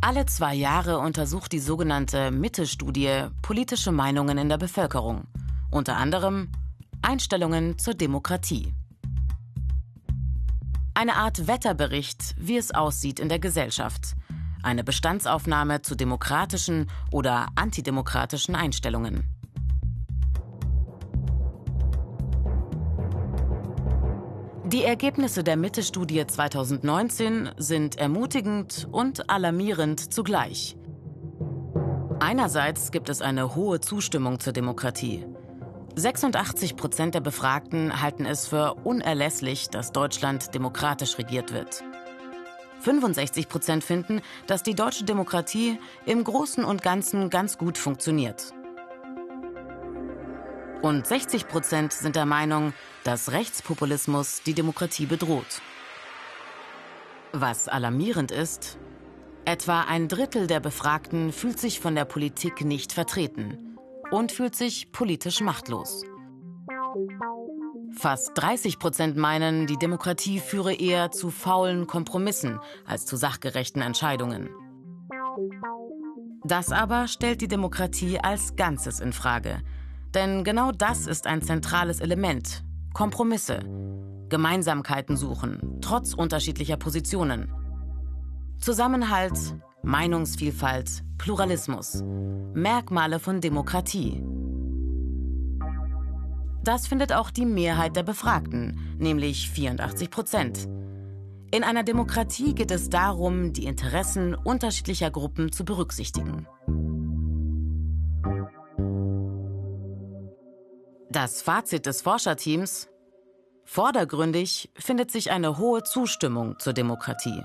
Alle zwei Jahre untersucht die sogenannte Mitte-Studie politische Meinungen in der Bevölkerung. Unter anderem Einstellungen zur Demokratie. Eine Art Wetterbericht, wie es aussieht in der Gesellschaft. Eine Bestandsaufnahme zu demokratischen oder antidemokratischen Einstellungen. Die Ergebnisse der Mitte-Studie 2019 sind ermutigend und alarmierend zugleich. Einerseits gibt es eine hohe Zustimmung zur Demokratie. 86 Prozent der Befragten halten es für unerlässlich, dass Deutschland demokratisch regiert wird. 65 Prozent finden, dass die deutsche Demokratie im Großen und Ganzen ganz gut funktioniert. Und 60 Prozent sind der Meinung, dass Rechtspopulismus die Demokratie bedroht. Was alarmierend ist, etwa ein Drittel der Befragten fühlt sich von der Politik nicht vertreten und fühlt sich politisch machtlos. Fast 30 Prozent meinen, die Demokratie führe eher zu faulen Kompromissen als zu sachgerechten Entscheidungen. Das aber stellt die Demokratie als Ganzes in Frage – denn genau das ist ein zentrales Element. Kompromisse. Gemeinsamkeiten suchen, trotz unterschiedlicher Positionen. Zusammenhalt, Meinungsvielfalt, Pluralismus. Merkmale von Demokratie. Das findet auch die Mehrheit der Befragten, nämlich 84 Prozent. In einer Demokratie geht es darum, die Interessen unterschiedlicher Gruppen zu berücksichtigen. Das Fazit des Forscherteams Vordergründig findet sich eine hohe Zustimmung zur Demokratie.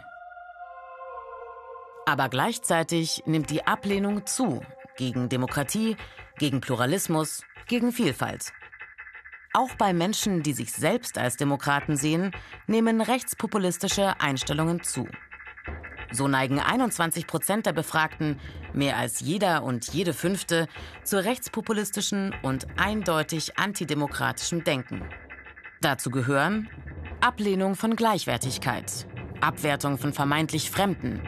Aber gleichzeitig nimmt die Ablehnung zu gegen Demokratie, gegen Pluralismus, gegen Vielfalt. Auch bei Menschen, die sich selbst als Demokraten sehen, nehmen rechtspopulistische Einstellungen zu. So neigen 21 Prozent der Befragten, mehr als jeder und jede fünfte, zu rechtspopulistischen und eindeutig antidemokratischen Denken. Dazu gehören Ablehnung von Gleichwertigkeit, Abwertung von vermeintlich Fremden,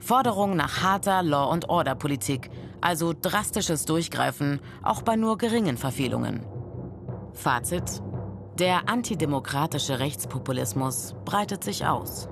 Forderung nach harter Law- and Order-Politik, also drastisches Durchgreifen, auch bei nur geringen Verfehlungen. Fazit: Der antidemokratische Rechtspopulismus breitet sich aus.